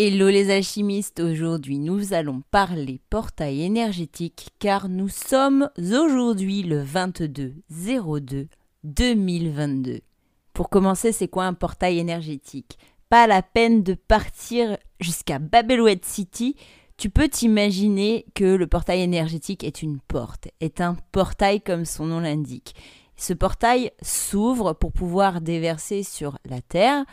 Hello les alchimistes, aujourd'hui nous allons parler portail énergétique car nous sommes aujourd'hui le 22 02 2022. Pour commencer, c'est quoi un portail énergétique? Pas la peine de partir jusqu'à Babelouette City, tu peux t'imaginer que le portail énergétique est une porte, est un portail comme son nom l'indique. Ce portail s'ouvre pour pouvoir déverser sur la Terre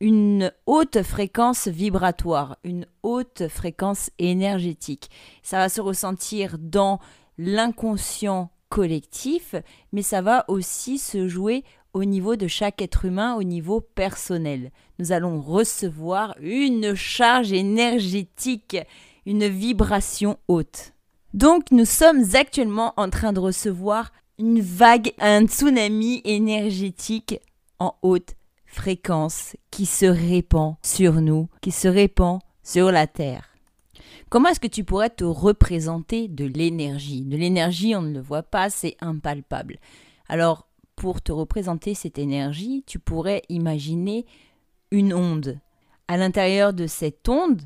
une haute fréquence vibratoire, une haute fréquence énergétique. Ça va se ressentir dans l'inconscient collectif, mais ça va aussi se jouer au niveau de chaque être humain, au niveau personnel. Nous allons recevoir une charge énergétique, une vibration haute. Donc nous sommes actuellement en train de recevoir une vague, un tsunami énergétique en haute fréquence qui se répand sur nous, qui se répand sur la Terre. Comment est-ce que tu pourrais te représenter de l'énergie? De l'énergie, on ne le voit pas, c'est impalpable. Alors, pour te représenter cette énergie, tu pourrais imaginer une onde. À l'intérieur de cette onde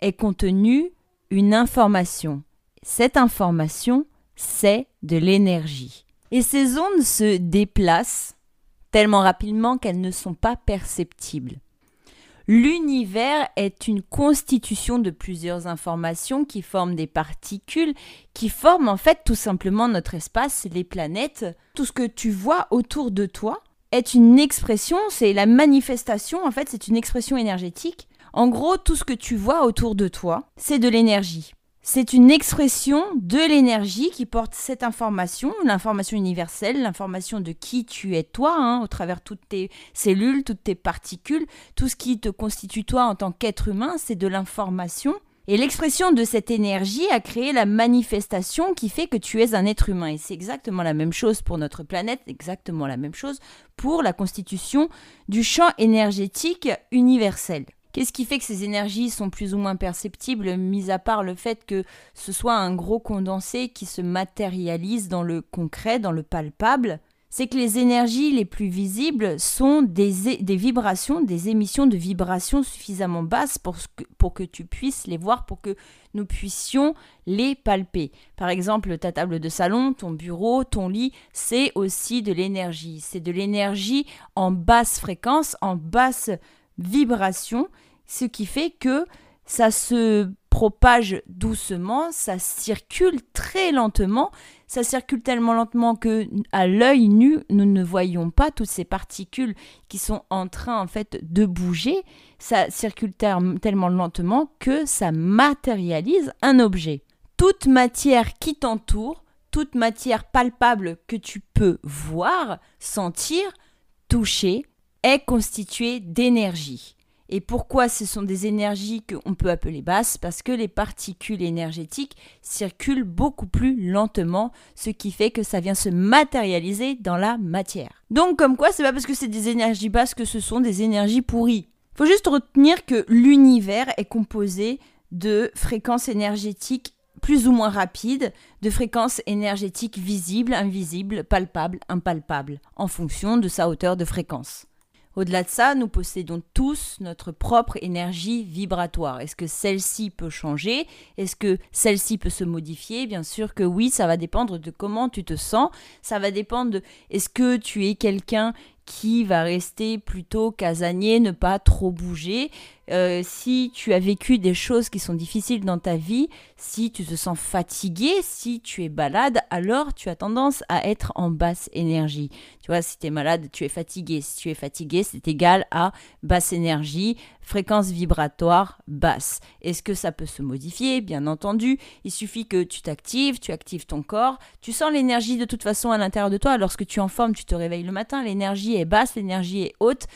est contenue une information. Cette information, c'est de l'énergie. Et ces ondes se déplacent tellement rapidement qu'elles ne sont pas perceptibles. L'univers est une constitution de plusieurs informations qui forment des particules, qui forment en fait tout simplement notre espace, les planètes. Tout ce que tu vois autour de toi est une expression, c'est la manifestation, en fait c'est une expression énergétique. En gros, tout ce que tu vois autour de toi, c'est de l'énergie. C'est une expression de l'énergie qui porte cette information, l'information universelle, l'information de qui tu es toi, hein, au travers toutes tes cellules, toutes tes particules, tout ce qui te constitue toi en tant qu'être humain, c'est de l'information. Et l'expression de cette énergie a créé la manifestation qui fait que tu es un être humain. Et c'est exactement la même chose pour notre planète, exactement la même chose pour la constitution du champ énergétique universel. Qu'est-ce qui fait que ces énergies sont plus ou moins perceptibles, mis à part le fait que ce soit un gros condensé qui se matérialise dans le concret, dans le palpable? C'est que les énergies les plus visibles sont des, des, vibrations, des émissions de vibrations suffisamment basses pour que, pour que tu puisses les voir, pour que nous puissions les palper. Par exemple, ta table de salon, ton bureau, ton lit, c'est aussi de l'énergie. C'est de l'énergie en basse fréquence, en basse vibration, ce qui fait que ça se propage doucement, ça circule très lentement, ça circule tellement lentement que à l'œil nu, nous ne voyons pas toutes ces particules qui sont en train en fait de bouger, ça circule tellement lentement que ça matérialise un objet. Toute matière qui t'entoure, toute matière palpable que tu peux voir, sentir, toucher, est constituée d'énergie. Et pourquoi ce sont des énergies qu'on peut appeler basses? Parce que les particules énergétiques circulent beaucoup plus lentement, ce qui fait que ça vient se matérialiser dans la matière. Donc comme quoi, c'est pas parce que c'est des énergies basses que ce sont des énergies pourries. Faut juste retenir que l'univers est composé de fréquences énergétiques plus ou moins rapides, de fréquences énergétiques visibles, invisibles, palpables, impalpables, en fonction de sa hauteur de fréquence. Au-delà de ça, nous possédons tous notre propre énergie vibratoire. Est-ce que celle-ci peut changer? Est-ce que celle-ci peut se modifier? Bien sûr que oui, ça va dépendre de comment tu te sens. Ça va dépendre de est-ce que tu es quelqu'un qui va rester plutôt casanier, ne pas trop bouger. Euh, si tu as vécu des choses qui sont difficiles dans ta vie, si tu te sens fatigué, si tu es malade, alors tu as tendance à être en basse énergie. Tu vois, si tu es malade, tu es fatigué. Si tu es fatigué, c'est égal à basse énergie, fréquence vibratoire basse. Est-ce que ça peut se modifier? Bien entendu, il suffit que tu t'actives, tu actives ton corps, tu sens l'énergie de toute façon à l'intérieur de toi. Lorsque tu es en forme, tu te réveilles le matin, l'énergie est basse, l'énergie est haute.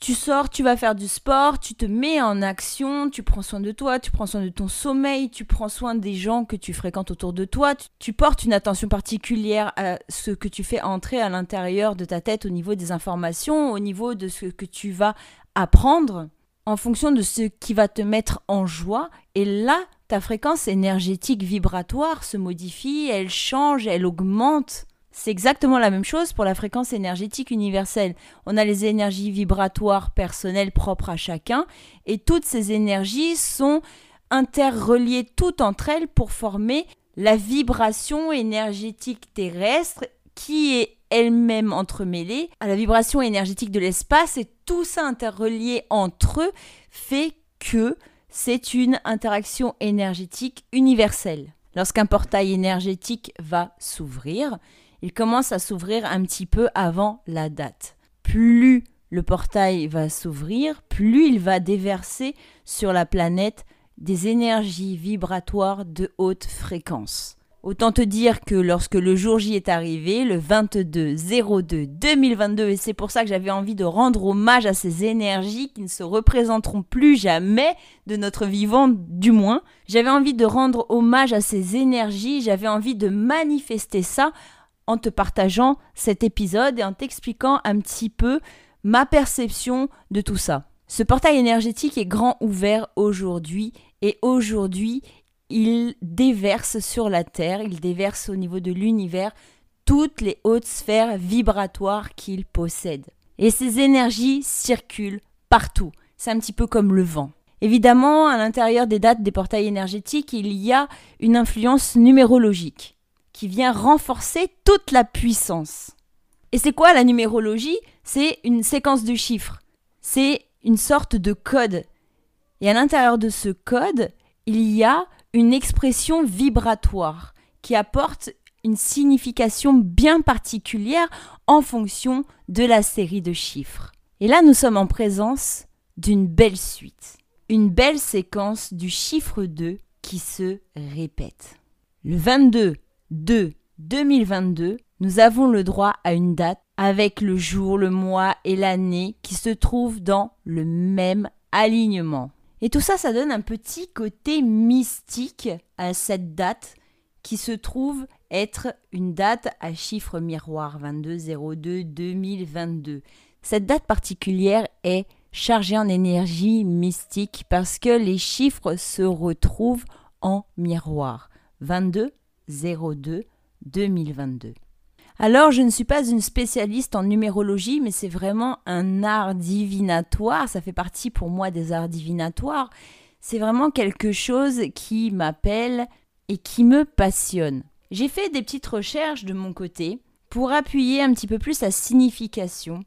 Tu sors, tu vas faire du sport, tu te mets en action, tu prends soin de toi, tu prends soin de ton sommeil, tu prends soin des gens que tu fréquentes autour de toi, tu, portes une attention particulière à ce que tu fais entrer à l'intérieur de ta tête au niveau des informations, au niveau de ce que tu vas apprendre, en fonction de ce qui va te mettre en joie. Et là, ta fréquence énergétique vibratoire se modifie, elle change, elle augmente C'est exactement la même chose pour la fréquence énergétique universelle. On a les énergies vibratoires personnelles propres à chacun et toutes ces énergies sont interreliées toutes entre elles pour former la vibration énergétique terrestre qui est elle-même entremêlée à la vibration énergétique de l'espace et tout ça interrelié entre eux fait que c'est une interaction énergétique universelle. Lorsqu'un portail énergétique va s'ouvrir, il commence à s'ouvrir un petit peu avant la date. Plus le portail va s'ouvrir, plus il va déverser sur la planète des énergies vibratoires de haute fréquence. Autant te dire que lorsque le jour J est arrivé, le 22-02-2022, et c'est pour ça que j'avais envie de rendre hommage à ces énergies qui ne se représenteront plus jamais de notre vivant, du moins, j'avais envie de rendre hommage à ces énergies, j'avais envie de manifester ça en te partageant cet épisode et en t'expliquant un petit peu ma perception de tout ça. Ce portail énergétique est grand ouvert aujourd'hui et aujourd'hui il déverse sur la Terre, il déverse au niveau de l'univers toutes les hautes sphères vibratoires qu'il possède. Et ces énergies circulent partout. C'est un petit peu comme le vent. Évidemment, à l'intérieur des dates des portails énergétiques, il y a une influence numérologique qui vient renforcer toute la puissance. Et c'est quoi la numérologie? C'est une séquence de chiffres. C'est une sorte de code. Et à l'intérieur de ce code, il y a une expression vibratoire qui apporte une signification bien particulière en fonction de la série de chiffres. Et là, nous sommes en présence d'une belle suite, une belle séquence du chiffre 2 qui se répète. Le 22 2 2022, nous avons le droit à une date avec le jour, le mois et l'année qui se trouvent dans le même alignement. Et tout ça, ça donne un petit côté mystique à cette date qui se trouve être une date à chiffre miroir 2202-2022. Cette date particulière est chargée en énergie mystique parce que les chiffres se retrouvent en miroir 2202-2022. Alors, je ne suis pas une spécialiste en numérologie, mais c'est vraiment un art divinatoire. Ça fait partie pour moi des arts divinatoires. C'est vraiment quelque chose qui m'appelle et qui me passionne. J'ai fait des petites recherches de mon côté pour appuyer un petit peu plus sa signification.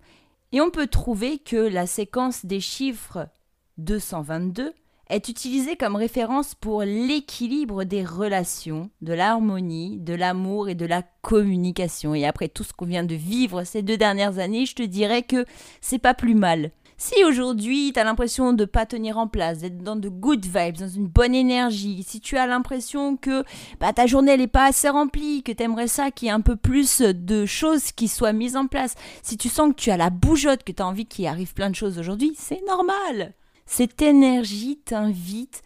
Et on peut trouver que la séquence des chiffres 222 est utilisé comme référence pour l'équilibre des relations, de l'harmonie, de l'amour et de la communication. Et après tout ce qu'on vient de vivre ces deux dernières années, je te dirais que c'est pas plus mal. Si aujourd'hui tu as l'impression de pas tenir en place, d'être dans de good vibes, dans une bonne énergie, si tu as l'impression que bah, ta journée n'est pas assez remplie, que tu aimerais ça qu'il y ait un peu plus de choses qui soient mises en place, si tu sens que tu as la bougeotte, que tu as envie qu'il arrive plein de choses aujourd'hui, c'est normal. Cette énergie t'invite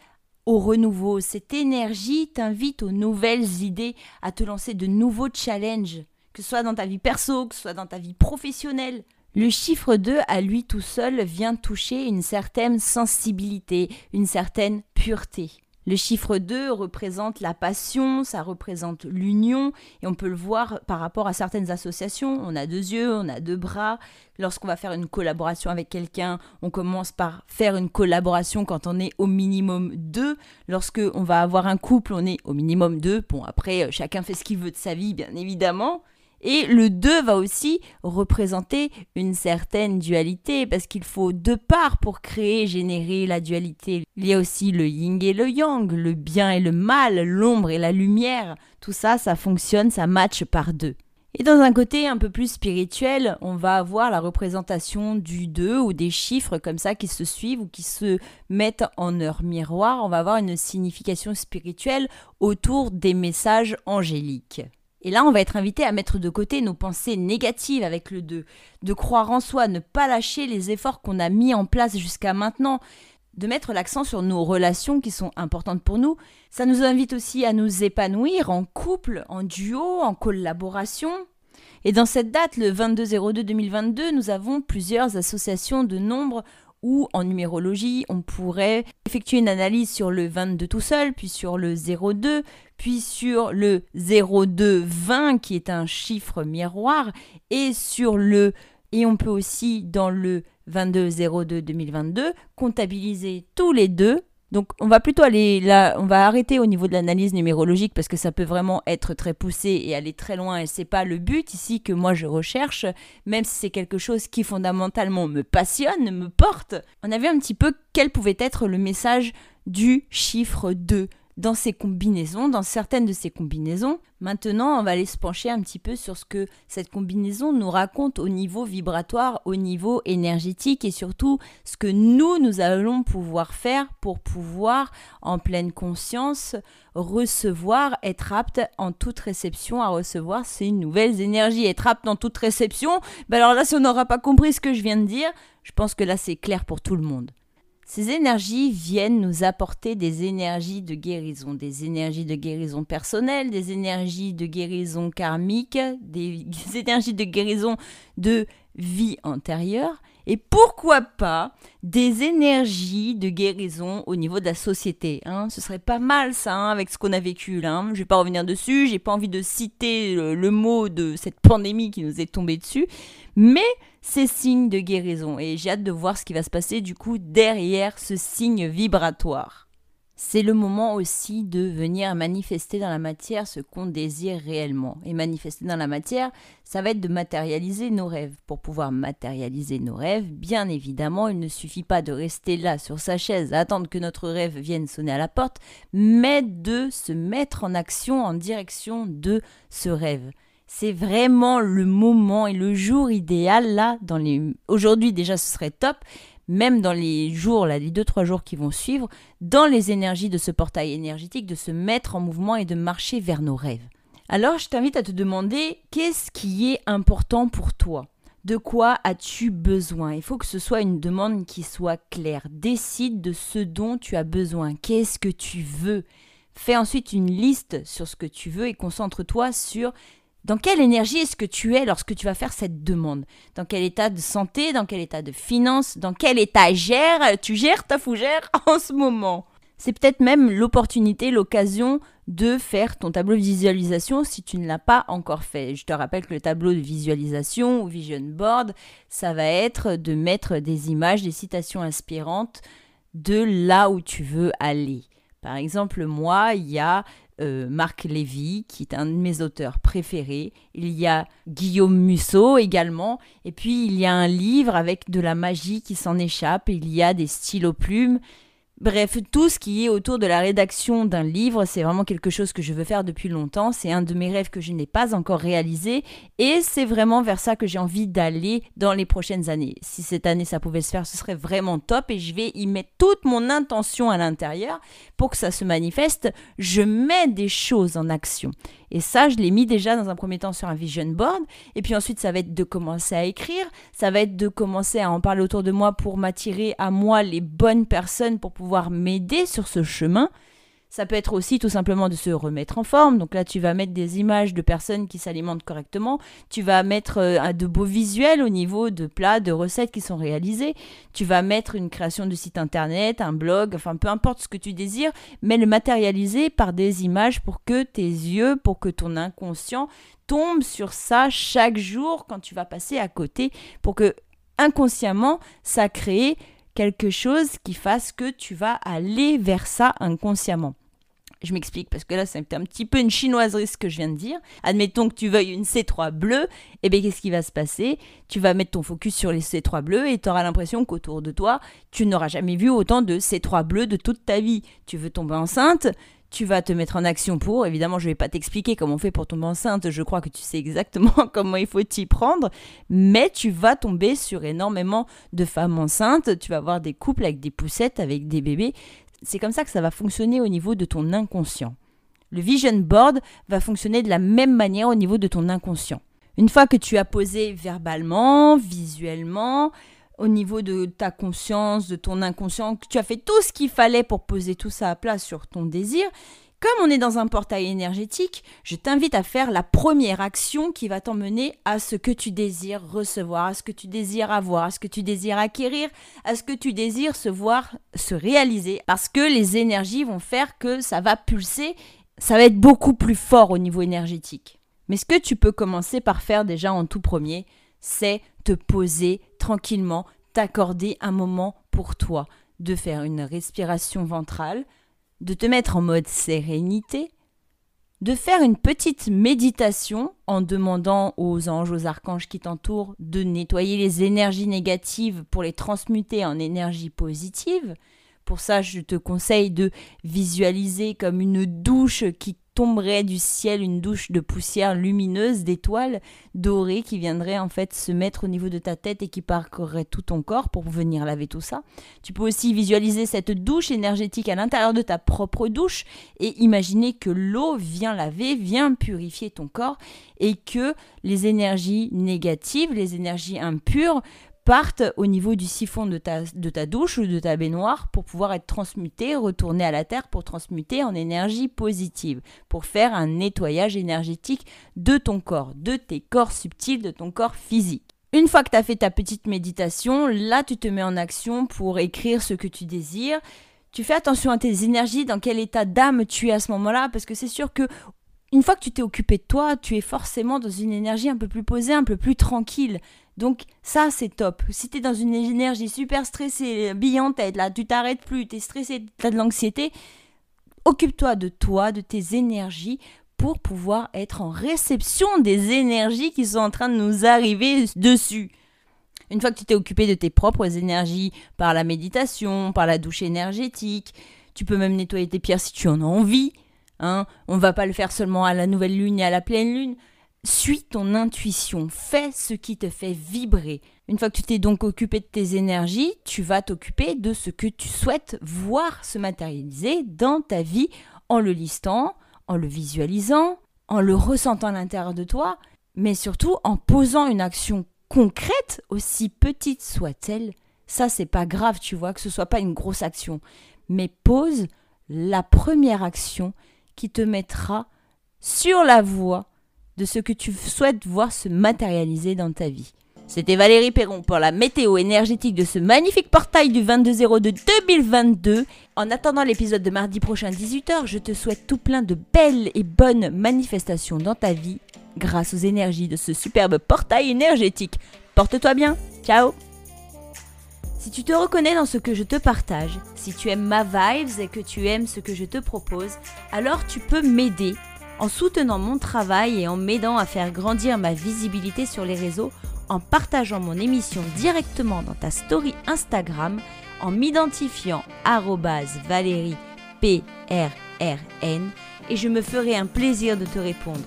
au renouveau, cette énergie t'invite aux nouvelles idées, à te lancer de nouveaux challenges, que ce soit dans ta vie perso, que ce soit dans ta vie professionnelle. Le chiffre 2 à lui tout seul vient toucher une certaine sensibilité, une certaine pureté. Le chiffre 2 représente la passion, ça représente l'union, et on peut le voir par rapport à certaines associations. On a deux yeux, on a deux bras. Lorsqu'on va faire une collaboration avec quelqu'un, on commence par faire une collaboration quand on est au minimum deux. Lorsque on va avoir un couple, on est au minimum deux. Bon, après, euh, chacun fait ce qu'il veut de sa vie, bien évidemment. Et le 2 va aussi représenter une certaine dualité, parce qu'il faut deux parts pour créer, générer la dualité. Il y a aussi le yin et le yang, le bien et le mal, l'ombre et la lumière. Tout ça, ça fonctionne, ça matche par deux. Et dans un côté un peu plus spirituel, on va avoir la représentation du 2 ou des chiffres comme ça qui se suivent ou qui se mettent en heure miroir. On va avoir une signification spirituelle autour des messages angéliques. Et là, on va être invité à mettre de côté nos pensées négatives avec le 2, de croire en soi, ne pas lâcher les efforts qu'on a mis en place jusqu'à maintenant, de mettre l'accent sur nos relations qui sont importantes pour nous. Ça nous invite aussi à nous épanouir en couple, en duo, en collaboration. Et dans cette date, le 22-02-2022, nous avons plusieurs associations de nombres ou en numérologie, on pourrait effectuer une analyse sur le 22 tout seul, puis sur le 02, puis sur le 0220 qui est un chiffre miroir, et sur le et on peut aussi dans le 2202 2022 comptabiliser tous les deux donc on va plutôt aller là, on va arrêter au niveau de l'analyse numérologique parce que ça peut vraiment être très poussé et aller très loin et c'est pas le but ici que moi je recherche, même si c'est quelque chose qui fondamentalement me passionne, me porte. On avait un petit peu quel pouvait être le message du chiffre 2 dans ces combinaisons, dans certaines de ces combinaisons. Maintenant, on va aller se pencher un petit peu sur ce que cette combinaison nous raconte au niveau vibratoire, au niveau énergétique et surtout ce que nous, nous allons pouvoir faire pour pouvoir, en pleine conscience, recevoir, être apte en toute réception à recevoir ces nouvelles énergies. Être apte en toute réception, ben alors là, si on n'aura pas compris ce que je viens de dire, je pense que là, c'est clair pour tout le monde. Ces énergies viennent nous apporter des énergies de guérison, des énergies de guérison personnelle, des énergies de guérison karmique, des énergies de guérison de vie antérieure et pourquoi pas des énergies de guérison au niveau de la société. Hein. Ce serait pas mal ça hein, avec ce qu'on a vécu là. Hein. Je vais pas revenir dessus, j'ai pas envie de citer le mot de cette pandémie qui nous est tombée dessus, mais c'est signe de guérison et j'ai hâte de voir ce qui va se passer du coup derrière ce signe vibratoire. C'est le moment aussi de venir manifester dans la matière ce qu'on désire réellement. Et manifester dans la matière, ça va être de matérialiser nos rêves. Pour pouvoir matérialiser nos rêves, bien évidemment, il ne suffit pas de rester là sur sa chaise attendre que notre rêve vienne sonner à la porte, mais de se mettre en action en direction de ce rêve c'est vraiment le moment et le jour idéal là les aujourd'hui déjà ce serait top même dans les jours là les deux trois jours qui vont suivre dans les énergies de ce portail énergétique de se mettre en mouvement et de marcher vers nos rêves alors je t'invite à te demander qu'est-ce qui est important pour toi? De quoi as-tu besoin? Il faut que ce soit une demande qui soit claire. Décide de ce dont tu as besoin. Qu'est-ce que tu veux? Fais ensuite une liste sur ce que tu veux et concentre-toi sur dans quelle énergie est-ce que tu es lorsque tu vas faire cette demande? Dans quel état de santé? Dans quel état de finance? Dans quel état gère, tu gères ta fougère en ce moment? C'est peut-être même l'opportunité, l'occasion de faire ton tableau de visualisation si tu ne l'as pas encore fait. Je te rappelle que le tableau de visualisation ou vision board, ça va être de mettre des images, des citations inspirantes de là où tu veux aller. Par exemple, moi, il y a euh, Marc Lévy, qui est un de mes auteurs préférés. Il y a Guillaume Musso également. Et puis, il y a un livre avec de la magie qui s'en échappe. Il y a des stylos plumes. Bref, tout ce qui est autour de la rédaction d'un livre, c'est vraiment quelque chose que je veux faire depuis longtemps. C'est un de mes rêves que je n'ai pas encore réalisé et c'est vraiment vers ça que j'ai envie d'aller dans les prochaines années. Si cette année ça pouvait se faire, ce serait vraiment top et je vais y mettre toute mon intention à l'intérieur pour que ça se manifeste. Je mets des choses en action. Et ça, je l'ai mis déjà dans un premier temps sur un vision board. Et puis ensuite, ça va être de commencer à écrire. Ça va être de commencer à en parler autour de moi pour m'attirer à moi les bonnes personnes pour pouvoir m'aider sur ce chemin. Ça peut être aussi tout simplement de se remettre en forme. Donc là, tu vas mettre des images de personnes qui s'alimentent correctement. Tu vas mettre euh, de beaux visuels au niveau de plats, de recettes qui sont réalisés. Tu vas mettre une création de site internet, un blog, enfin peu importe ce que tu désires, mais le matérialiser par des images pour que tes yeux, pour que ton inconscient tombe sur ça chaque jour quand tu vas passer à côté, pour que inconsciemment, ça crée quelque chose qui fasse que tu vas aller vers ça inconsciemment. Je m'explique parce que là, c'est un petit peu une chinoiserie ce que je viens de dire. Admettons que tu veuilles une C3 bleue, et eh bien qu'est-ce qui va se passer? Tu vas mettre ton focus sur les C3 bleus et tu auras l'impression qu'autour de toi, tu n'auras jamais vu autant de C3 bleus de toute ta vie. Tu veux tomber enceinte tu vas te mettre en action pour. Évidemment, je ne vais pas t'expliquer comment on fait pour tomber enceinte. Je crois que tu sais exactement comment il faut t'y prendre. Mais tu vas tomber sur énormément de femmes enceintes. Tu vas voir des couples avec des poussettes, avec des bébés c'est comme ça que ça va fonctionner au niveau de ton inconscient. Le vision board va fonctionner de la même manière au niveau de ton inconscient. Une fois que tu as posé verbalement, visuellement, au niveau de ta conscience, de ton inconscient, que tu as fait tout ce qu'il fallait pour poser tout ça à plat sur ton désir, Comme on est dans un portail énergétique, je t'invite à faire la première action qui va t'emmener à ce que tu désires recevoir, à ce que tu désires avoir, à ce que tu désires acquérir, à ce que tu désires se voir se réaliser. Parce que les énergies vont faire que ça va pulser, ça va être beaucoup plus fort au niveau énergétique. Mais ce que tu peux commencer par faire déjà en tout premier, c'est te poser tranquillement, t'accorder un moment pour toi, de faire une respiration ventrale, de te mettre en mode sérénité, de faire une petite méditation en demandant aux anges, aux archanges qui t'entourent de nettoyer les énergies négatives pour les transmuter en énergie positive. Pour ça, je te conseille de visualiser comme une douche qui tomberait du ciel une douche de poussière lumineuse, d'étoiles dorées qui viendraient en fait se mettre au niveau de ta tête et qui parcourraient tout ton corps pour venir laver tout ça. Tu peux aussi visualiser cette douche énergétique à l'intérieur de ta propre douche et imaginer que l'eau vient laver, vient purifier ton corps et que les énergies négatives, les énergies impures partent au niveau du siphon de ta, de ta douche ou de ta baignoire pour pouvoir être transmuté, retourner à la terre pour transmuter en énergie positive, pour faire un nettoyage énergétique de ton corps, de tes corps subtils, de ton corps physique. Une fois que tu as fait ta petite méditation, là tu te mets en action pour écrire ce que tu désires. Tu fais attention à tes énergies, dans quel état d'âme tu es à ce moment-là, parce que c'est sûr que une fois que tu t'es occupé de toi, tu es forcément dans une énergie un peu plus posée, un peu plus tranquille. Donc ça, c'est top. Si tu es dans une énergie super stressée, bille en tête, là, tu t'arrêtes plus, tu es stressé, tu as de l'anxiété, occupe-toi de toi, de tes énergies pour pouvoir être en réception des énergies qui sont en train de nous arriver dessus. Une fois que tu t'es occupé de tes propres énergies par la méditation, par la douche énergétique, tu peux même nettoyer tes pierres si tu en as envie. Hein. On ne va pas le faire seulement à la nouvelle lune et à la pleine lune. Suis ton intuition, fais ce qui te fait vibrer. Une fois que tu t'es donc occupé de tes énergies, tu vas t'occuper de ce que tu souhaites voir se matérialiser dans ta vie en le listant, en le visualisant, en le ressentant à l'intérieur de toi, mais surtout en posant une action concrète, aussi petite soit-elle. Ça, c'est pas grave, tu vois, que ce soit pas une grosse action, mais pose la première action qui te mettra sur la voie de ce que tu souhaites voir se matérialiser dans ta vie. C'était Valérie Perron pour la météo énergétique de ce magnifique portail du 2202 2022. En attendant l'épisode de mardi prochain 18h, je te souhaite tout plein de belles et bonnes manifestations dans ta vie grâce aux énergies de ce superbe portail énergétique. Porte-toi bien. Ciao si tu te reconnais dans ce que je te partage, si tu aimes ma vibes et que tu aimes ce que je te propose, alors tu peux m'aider en soutenant mon travail et en m'aidant à faire grandir ma visibilité sur les réseaux, en partageant mon émission directement dans ta story Instagram, en m'identifiant Valérie PRRN et je me ferai un plaisir de te répondre.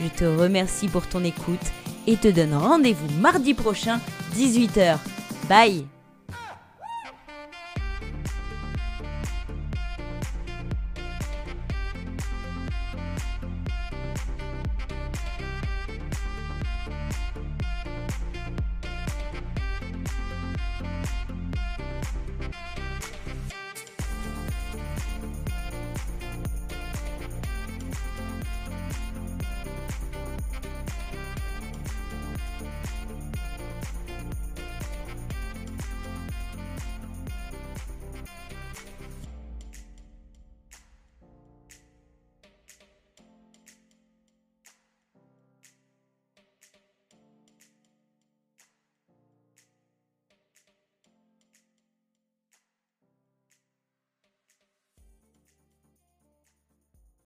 Je te remercie pour ton écoute et te donne rendez-vous mardi prochain, 18h. Bye